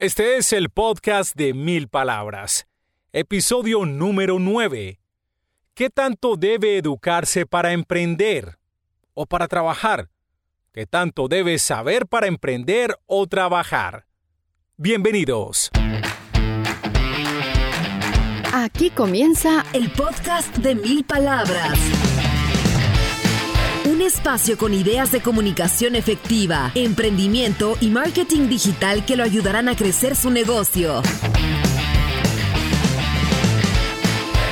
Este es el podcast de Mil Palabras, episodio número 9. ¿Qué tanto debe educarse para emprender o para trabajar? ¿Qué tanto debe saber para emprender o trabajar? Bienvenidos. Aquí comienza el podcast de Mil Palabras. Un espacio con ideas de comunicación efectiva, emprendimiento y marketing digital que lo ayudarán a crecer su negocio.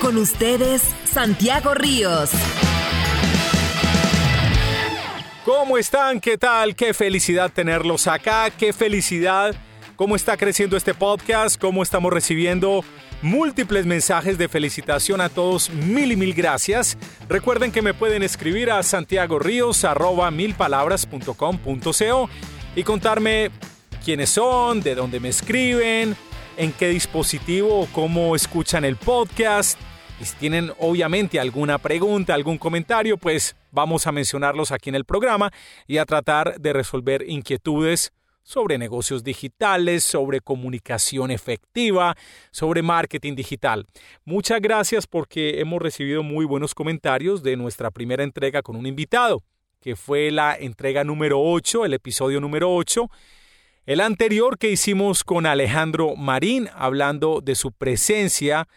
Con ustedes, Santiago Ríos. ¿Cómo están? ¿Qué tal? Qué felicidad tenerlos acá. Qué felicidad. ¿Cómo está creciendo este podcast? ¿Cómo estamos recibiendo múltiples mensajes de felicitación a todos. Mil y mil gracias. Recuerden que me pueden escribir a santiagoríos.milpalabras.com.co y contarme quiénes son, de dónde me escriben, en qué dispositivo o cómo escuchan el podcast. Y si tienen obviamente alguna pregunta, algún comentario, pues vamos a mencionarlos aquí en el programa y a tratar de resolver inquietudes sobre negocios digitales, sobre comunicación efectiva, sobre marketing digital. Muchas gracias porque hemos recibido muy buenos comentarios de nuestra primera entrega con un invitado, que fue la entrega número 8, el episodio número 8. El anterior que hicimos con Alejandro Marín, hablando de su presencia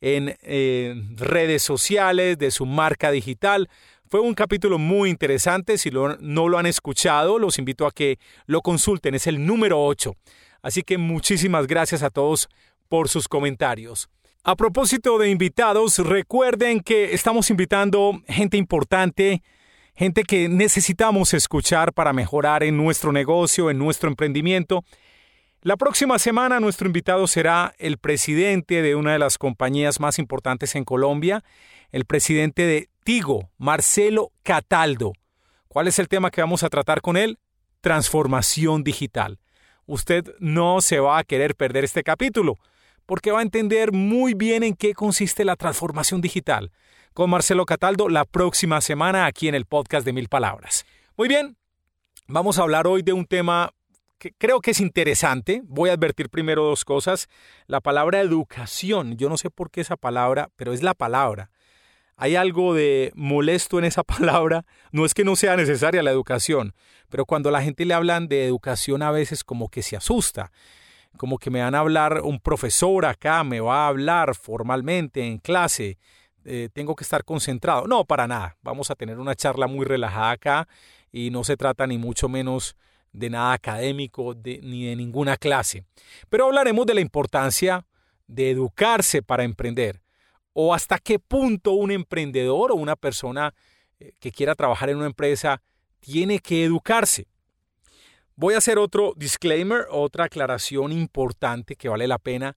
en eh, redes sociales, de su marca digital. Fue un capítulo muy interesante, si no lo han escuchado, los invito a que lo consulten, es el número 8. Así que muchísimas gracias a todos por sus comentarios. A propósito de invitados, recuerden que estamos invitando gente importante, gente que necesitamos escuchar para mejorar en nuestro negocio, en nuestro emprendimiento. La próxima semana nuestro invitado será el presidente de una de las compañías más importantes en Colombia, el presidente de Tigo, Marcelo Cataldo. ¿Cuál es el tema que vamos a tratar con él? Transformación digital. Usted no se va a querer perder este capítulo, porque va a entender muy bien en qué consiste la transformación digital. Con Marcelo Cataldo la próxima semana aquí en el podcast de Mil Palabras. Muy bien, vamos a hablar hoy de un tema creo que es interesante. Voy a advertir primero dos cosas. La palabra educación, yo no sé por qué esa palabra, pero es la palabra hay algo de molesto en esa palabra. No es que no sea necesaria la educación, pero cuando la gente le hablan de educación a veces como que se asusta. Como que me van a hablar un profesor acá, me va a hablar formalmente en clase, eh, tengo que estar concentrado. No, para nada. Vamos a tener una charla muy relajada acá y no se trata ni mucho menos de nada académico ni de ninguna clase. Pero hablaremos de la importancia de educarse para emprender o hasta qué punto un emprendedor o una persona eh, que quiera trabajar en una empresa tiene que educarse. Voy a hacer otro disclaimer, otra aclaración importante que vale la pena.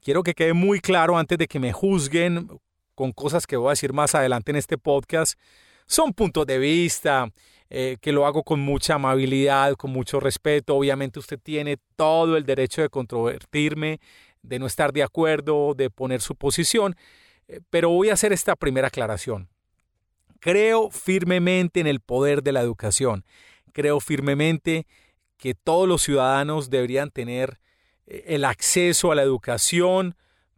Quiero que quede muy claro antes de que me juzguen con cosas que voy a decir más adelante en este podcast. Son puntos de vista, eh, que lo hago con mucha amabilidad, con mucho respeto. Obviamente usted tiene todo el derecho de controvertirme, de no estar de acuerdo, de poner su posición. Eh, pero voy a hacer esta primera aclaración. Creo firmemente en el poder de la educación. Creo firmemente que todos los ciudadanos deberían tener eh, el acceso a la educación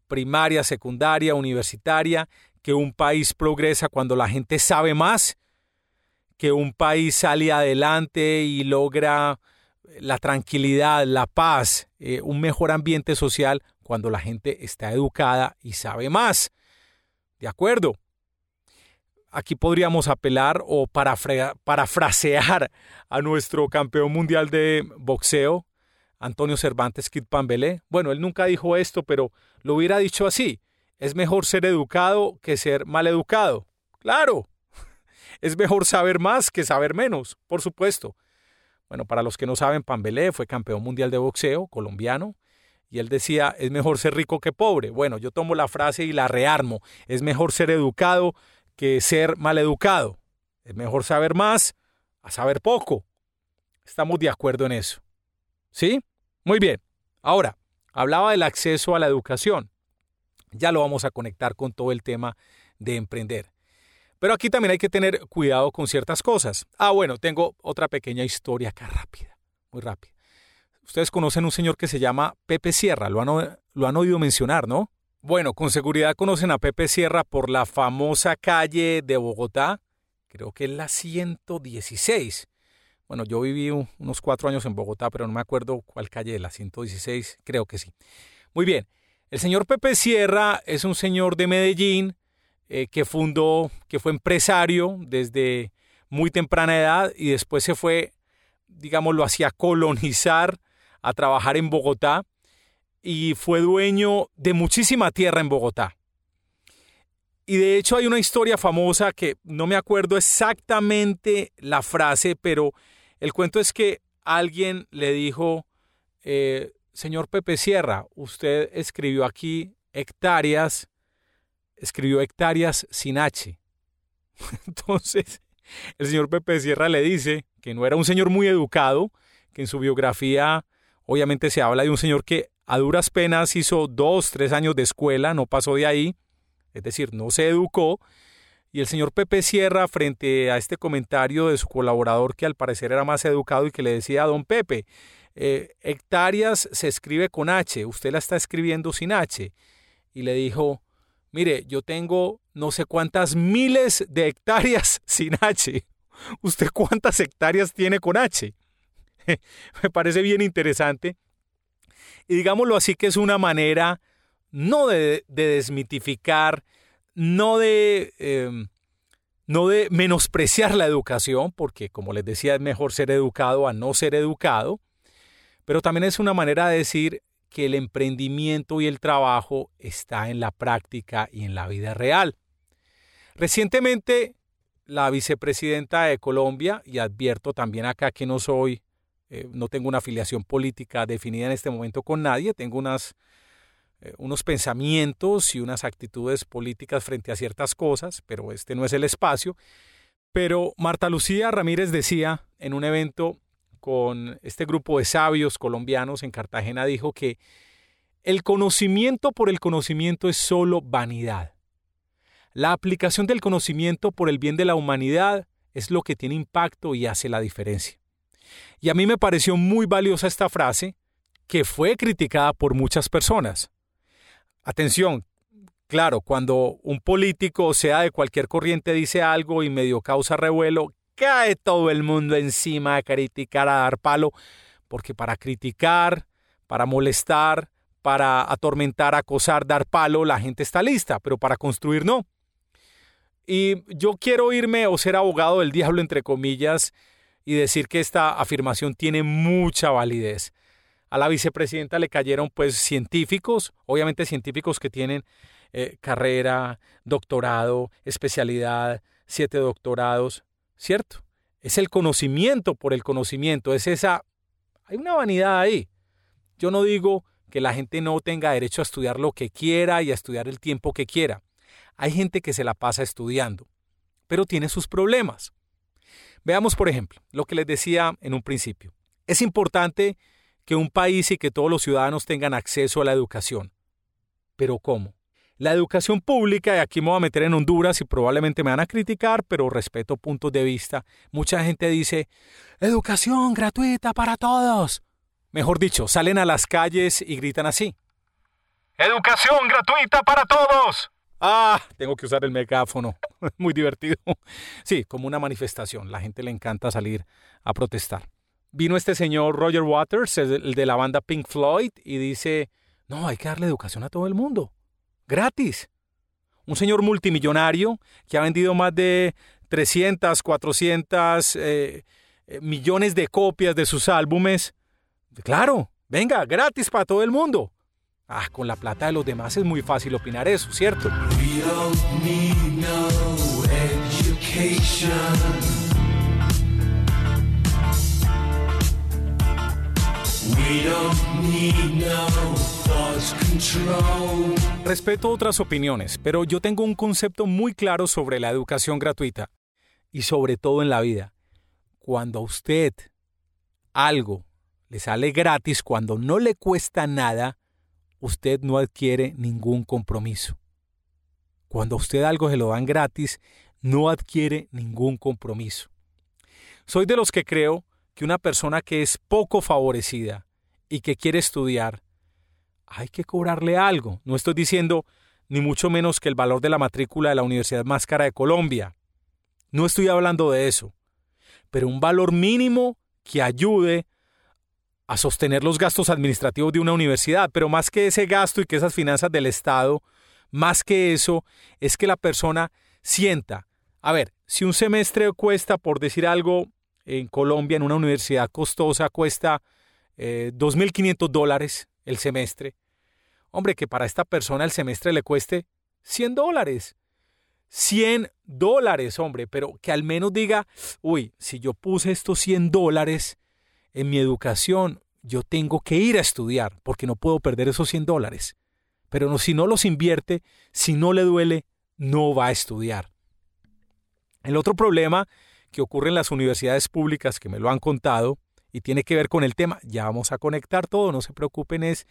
primaria, secundaria, universitaria, que un país progresa cuando la gente sabe más, que un país sale adelante y logra la tranquilidad, la paz, eh, un mejor ambiente social cuando la gente está educada y sabe más. ¿De acuerdo? Aquí podríamos apelar o parafrasear a nuestro campeón mundial de boxeo, Antonio Cervantes Kid Pambelé. Bueno, él nunca dijo esto, pero lo hubiera dicho así. Es mejor ser educado que ser mal educado. Claro. Es mejor saber más que saber menos, por supuesto. Bueno, para los que no saben, Pambelé fue campeón mundial de boxeo colombiano y él decía, es mejor ser rico que pobre. Bueno, yo tomo la frase y la rearmo. Es mejor ser educado que ser mal educado. Es mejor saber más a saber poco. Estamos de acuerdo en eso. ¿Sí? Muy bien. Ahora, hablaba del acceso a la educación. Ya lo vamos a conectar con todo el tema de emprender. Pero aquí también hay que tener cuidado con ciertas cosas. Ah, bueno, tengo otra pequeña historia acá rápida, muy rápida Ustedes conocen un señor que se llama Pepe Sierra, lo han, lo han oído mencionar, ¿no? Bueno, con seguridad conocen a Pepe Sierra por la famosa calle de Bogotá, creo que es la 116. Bueno, yo viví unos cuatro años en Bogotá, pero no me acuerdo cuál calle de la 116, creo que sí. Muy bien, el señor Pepe Sierra es un señor de Medellín eh, que fundó, que fue empresario desde muy temprana edad y después se fue, digámoslo así, a colonizar, a trabajar en Bogotá y fue dueño de muchísima tierra en Bogotá. Y de hecho hay una historia famosa que no me acuerdo exactamente la frase, pero el cuento es que alguien le dijo, eh, señor Pepe Sierra, usted escribió aquí hectáreas, escribió hectáreas sin H. Entonces, el señor Pepe Sierra le dice que no era un señor muy educado, que en su biografía obviamente se habla de un señor que a duras penas hizo dos, tres años de escuela, no pasó de ahí, es decir, no se educó. Y el señor Pepe Sierra, frente a este comentario de su colaborador, que al parecer era más educado y que le decía a don Pepe, eh, hectáreas se escribe con H, usted la está escribiendo sin H. Y le dijo, mire, yo tengo no sé cuántas miles de hectáreas sin H. ¿Usted cuántas hectáreas tiene con H? Me parece bien interesante. Y digámoslo así que es una manera no de, desmitificar, no de, em, no de menospreciar la educación, porque como les decía es mejor ser educado a no ser educado, pero también es una manera de decir que el emprendimiento y el trabajo está en la práctica y en la vida real. Recientemente, la vicepresidenta de Colombia, y advierto también acá que no soy, eh, no tengo una afiliación política definida en este momento con nadie, tengo eh, unos pensamientos y unas actitudes políticas frente a ciertas cosas, pero este no es el espacio. Pero Marta Lucía Ramírez decía en un evento con este grupo de sabios colombianos en Cartagena, dijo que el conocimiento por el conocimiento es solo vanidad. La aplicación del conocimiento por el bien de la humanidad es lo que tiene impacto y hace la diferencia. Y a mí me pareció muy valiosa esta frase, que fue criticada por muchas personas. Atención, claro, cuando un político, sea de cualquier corriente, dice algo y medio causa revuelo, cae todo el mundo encima a criticar, a dar palo, porque para criticar, para molestar, para atormentar, acosar, dar palo, la gente está lista, pero para construir no. Y yo quiero irme o ser abogado del diablo, entre comillas, y decir que esta afirmación tiene mucha validez. A la vicepresidenta le cayeron pues científicos, obviamente científicos que tienen eh, carrera, doctorado, especialidad, siete doctorados, ¿cierto? Es el conocimiento por el conocimiento, es esa... Hay una vanidad ahí. Yo no digo que la gente no tenga derecho a estudiar lo que quiera y a estudiar el tiempo que quiera. Hay gente que se la pasa estudiando, pero tiene sus problemas. Veamos, por ejemplo, lo que les decía en un principio. Es importante que un país y que todos los ciudadanos tengan acceso a la educación. Pero ¿cómo? La educación pública, y aquí me voy a meter en Honduras y probablemente me van a criticar, pero respeto puntos de vista. Mucha gente dice, educación gratuita para todos. Mejor dicho, salen a las calles y gritan así. Educación gratuita para todos. Ah, tengo que usar el megáfono. Muy divertido. Sí, como una manifestación. La gente le encanta salir a protestar vino este señor Roger Waters, el de la banda Pink Floyd, y dice, no, hay que darle educación a todo el mundo, gratis. Un señor multimillonario que ha vendido más de 300, 400 eh, eh, millones de copias de sus álbumes. Claro, venga, gratis para todo el mundo. Ah, con la plata de los demás es muy fácil opinar eso, ¿cierto? Respeto otras opiniones, pero yo tengo un concepto muy claro sobre la educación gratuita y sobre todo en la vida. Cuando a usted algo le sale gratis, cuando no le cuesta nada, usted no adquiere ningún compromiso. Cuando a usted algo se lo dan gratis, no adquiere ningún compromiso. Soy de los que creo que una persona que es poco favorecida y que quiere estudiar, hay que cobrarle algo. No estoy diciendo ni mucho menos que el valor de la matrícula de la universidad más cara de Colombia. No estoy hablando de eso, pero un valor mínimo que ayude a sostener los gastos administrativos de una universidad, pero más que ese gasto y que esas finanzas del Estado, más que eso, es que la persona sienta, a ver, si un semestre cuesta, por decir algo, en Colombia, en una universidad costosa, cuesta eh, 2.500 dólares el semestre, hombre, que para esta persona el semestre le cueste 100 dólares. 100 dólares, hombre, pero que al menos diga, uy, si yo puse estos 100 dólares en mi educación, yo tengo que ir a estudiar porque no puedo perder esos 100 dólares. Pero si no los invierte, si no le duele, no va a estudiar. El otro problema que ocurre en las universidades públicas, que me lo han contado, y tiene que ver con el tema, ya vamos a conectar todo, no se preocupen, es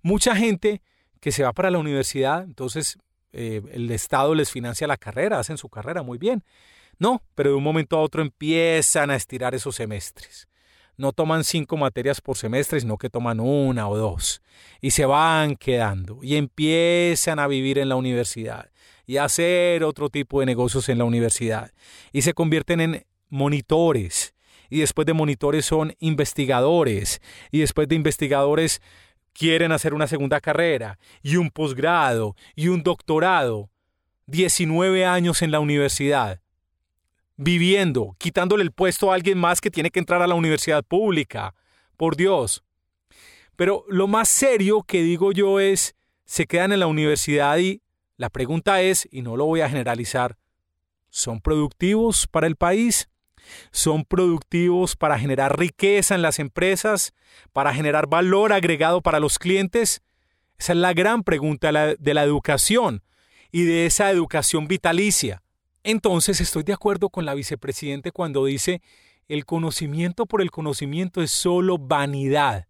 mucha gente que se va para la universidad, entonces eh, el Estado les financia la carrera, hacen su carrera muy bien. No, pero de un momento a otro empiezan a estirar esos semestres. No toman cinco materias por semestre, sino que toman una o dos. Y se van quedando y empiezan a vivir en la universidad y a hacer otro tipo de negocios en la universidad. Y se convierten en monitores. Y después de monitores son investigadores. Y después de investigadores quieren hacer una segunda carrera y un posgrado y un doctorado, 19 años en la universidad, viviendo, quitándole el puesto a alguien más que tiene que entrar a la universidad pública. Por Dios. Pero lo más serio que digo yo es, se quedan en la universidad y la pregunta es, y no lo voy a generalizar, ¿son productivos para el país? Son productivos para generar riqueza en las empresas, para generar valor agregado para los clientes? Esa es la gran pregunta de la, educación y de esa educación vitalicia. Entonces estoy de acuerdo con la vicepresidente cuando dice el conocimiento por el conocimiento es solo vanidad.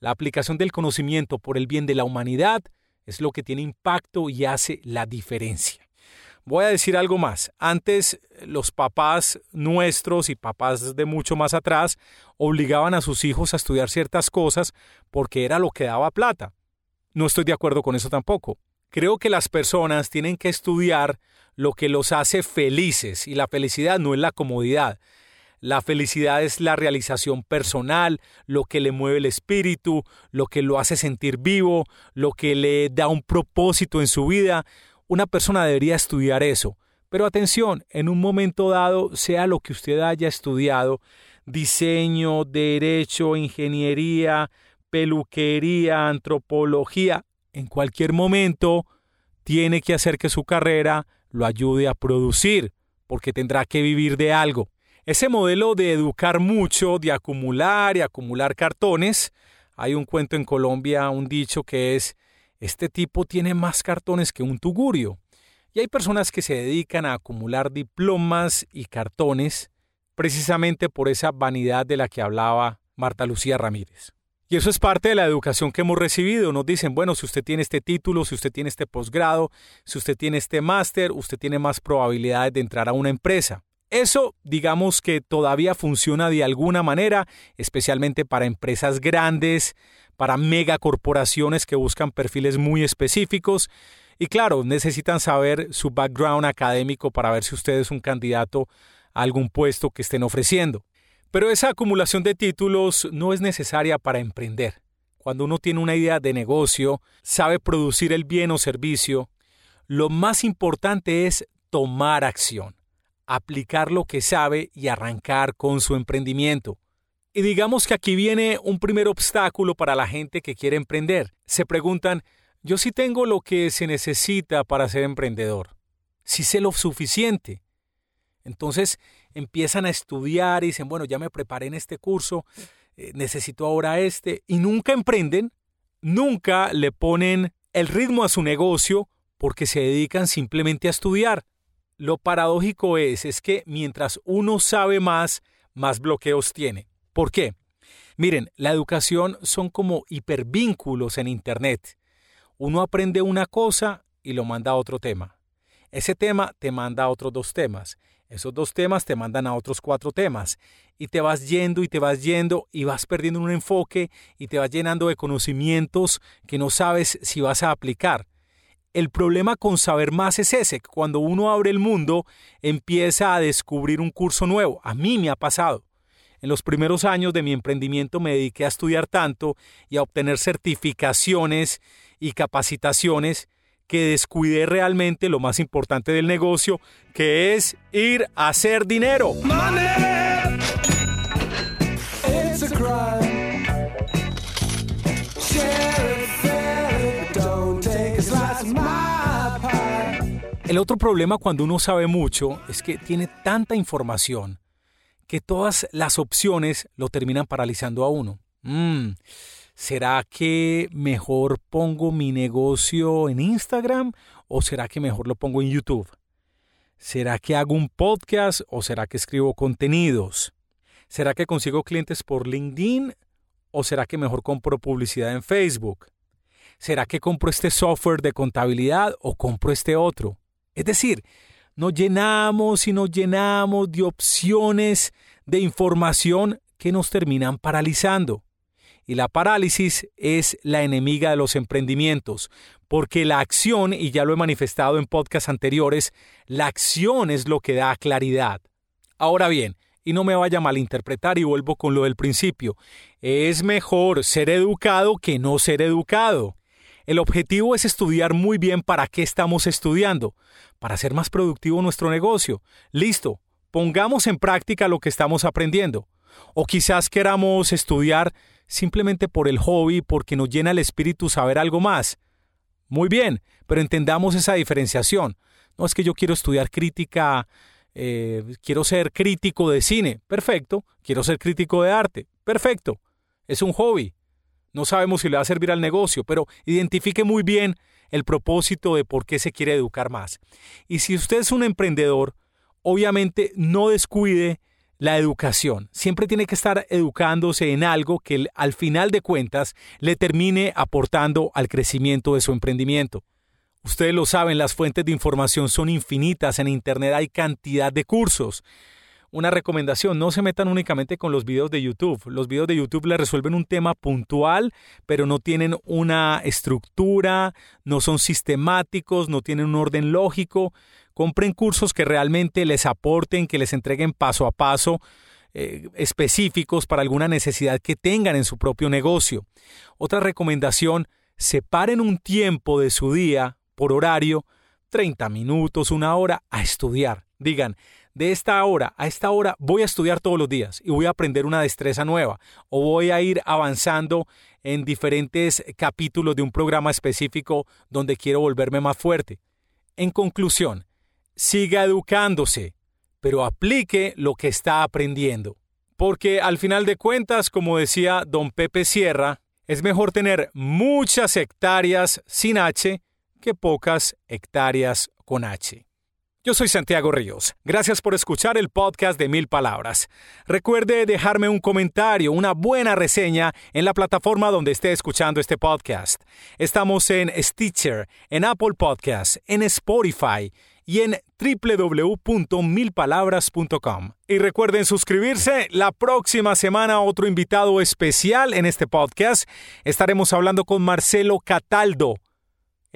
La aplicación del conocimiento por el bien de la humanidad es lo que tiene impacto y hace la diferencia. Voy a decir algo más. Antes los papás nuestros y papás de mucho más atrás obligaban a sus hijos a estudiar ciertas cosas porque era lo que daba plata. No estoy de acuerdo con eso tampoco. Creo que las personas tienen que estudiar lo que los hace felices y la felicidad no es la comodidad. La felicidad es la realización personal, lo que le mueve el espíritu, lo que lo hace sentir vivo, lo que le da un propósito en su vida, una persona debería estudiar eso. Pero atención, en un momento dado, sea lo que usted haya estudiado, diseño, derecho, ingeniería, peluquería, antropología, en cualquier momento tiene que hacer que su carrera lo ayude a producir, porque tendrá que vivir de algo. Ese modelo de educar mucho, de acumular y acumular cartones, hay un cuento en Colombia, un dicho que es este tipo tiene más cartones que un tugurio. Y hay personas que se dedican a acumular diplomas y cartones precisamente por esa vanidad de la que hablaba Marta Lucía Ramírez. Y eso es parte de la educación que hemos recibido. Nos dicen, bueno, si usted tiene este título, si usted tiene este posgrado, si usted tiene este máster, usted tiene más probabilidades de entrar a una empresa. Eso, digamos que todavía funciona de alguna manera, especialmente para empresas grandes, para megacorporaciones que buscan perfiles muy específicos. Y claro, necesitan saber su background académico para ver si usted es un candidato a algún puesto que estén ofreciendo. Pero esa acumulación de títulos no es necesaria para emprender. Cuando uno tiene una idea de negocio, sabe producir el bien o servicio, lo más importante es tomar acción, aplicar lo que sabe y arrancar con su emprendimiento. Y digamos que aquí viene un primer obstáculo para la gente que quiere emprender. Se preguntan, yo sí tengo lo que se necesita para ser emprendedor. Sí sé lo suficiente. Entonces empiezan a estudiar y dicen, bueno, ya me preparé en este curso, eh, necesito ahora este, y nunca emprenden, nunca le ponen el ritmo a su negocio porque se dedican simplemente a estudiar. Lo paradójico es, es que mientras uno sabe más, más bloqueos tiene. ¿Por qué? Miren, la educación son como hipervínculos en Internet. Uno aprende una cosa y lo manda a otro tema. Ese tema te manda a otros dos temas. Esos dos temas te mandan a otros cuatro temas y te vas yendo y te vas yendo y vas perdiendo un enfoque y te vas llenando de conocimientos que no sabes si vas a aplicar. El problema con saber más es ese, cuando uno abre el mundo empieza a descubrir un curso nuevo. A mí me ha pasado. En los primeros años de mi emprendimiento me dediqué a estudiar tanto y a obtener certificaciones y capacitaciones que descuidé realmente lo más importante del negocio, que es ir a hacer dinero. El otro problema cuando uno sabe mucho es que tiene tanta información que todas las opciones lo terminan paralizando a uno. Mm, ¿Será que mejor pongo mi negocio en Instagram o será que mejor lo pongo en YouTube? ¿Será que hago un podcast o será que escribo contenidos? ¿Será que consigo clientes por LinkedIn o será que mejor compro publicidad en Facebook? ¿Será que compro este software de contabilidad o compro este otro? Es decir, nos llenamos y nos llenamos de opciones de información que nos terminan paralizando. Y la parálisis es la enemiga de los emprendimientos, porque la acción, y ya lo he manifestado en podcasts anteriores, la acción es lo que da claridad. Ahora bien, y no me vaya a malinterpretar y vuelvo con lo del principio, es mejor ser educado que no ser educado. El objetivo es estudiar muy bien para qué estamos estudiando, para hacer más productivo nuestro negocio. Listo, pongamos en práctica lo que estamos aprendiendo. O quizás queramos estudiar simplemente por el hobby, porque nos llena el espíritu saber algo más. Muy bien, pero entendamos esa diferenciación. No es que yo quiero estudiar crítica, eh, quiero ser crítico de cine, perfecto. Quiero ser crítico de arte, perfecto. Es un hobby. No sabemos si le va a servir al negocio, pero identifique muy bien el propósito de por qué se quiere educar más. Y si usted es un emprendedor, obviamente no descuide la educación. Siempre tiene que estar educándose en algo que al final de cuentas le termine aportando al crecimiento de su emprendimiento. Ustedes lo saben, las fuentes de información son infinitas. En Internet hay cantidad de cursos. Una recomendación, no se metan únicamente con los videos de YouTube. Los videos de YouTube le resuelven un tema puntual, pero no tienen una estructura, no son sistemáticos, no tienen un orden lógico. Compren cursos que realmente les aporten, que les entreguen paso a paso eh, específicos para alguna necesidad que tengan en su propio negocio. Otra recomendación, separen un tiempo de su día por horario, 30 minutos, una hora, a estudiar. Digan, de esta hora a esta hora voy a estudiar todos los días y voy a aprender una destreza nueva o voy a ir avanzando en diferentes capítulos de un programa específico donde quiero volverme más fuerte. En conclusión, siga educándose, pero aplique lo que está aprendiendo. Porque al final de cuentas, como decía don Pepe Sierra, es mejor tener muchas hectáreas sin H que pocas hectáreas con H. Yo soy Santiago Ríos. Gracias por escuchar el podcast de Mil Palabras. Recuerde dejarme un comentario, una buena reseña en la plataforma donde esté escuchando este podcast. Estamos en Stitcher, en Apple Podcasts, en Spotify y en www.milpalabras.com. Y recuerden suscribirse. La próxima semana otro invitado especial en este podcast. Estaremos hablando con Marcelo Cataldo,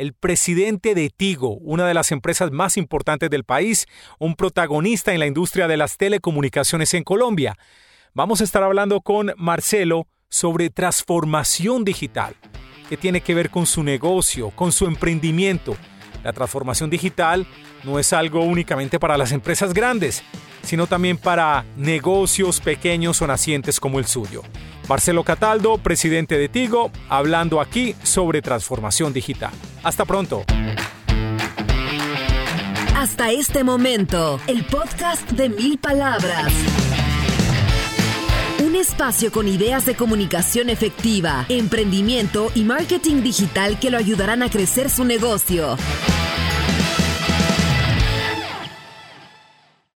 el presidente de Tigo, una de las empresas más importantes del país, un protagonista en la industria de las telecomunicaciones en Colombia. Vamos a estar hablando con Marcelo sobre transformación digital, que tiene que ver con su negocio, con su emprendimiento la transformación digital no es algo únicamente para las empresas grandes, sino también para negocios pequeños o nacientes como el suyo. Marcelo Cataldo, presidente de Tigo, hablando aquí sobre transformación digital. Hasta pronto. Hasta este momento, el podcast de mil palabras. Un espacio con ideas de comunicación efectiva, emprendimiento y marketing digital que lo ayudarán a crecer su negocio.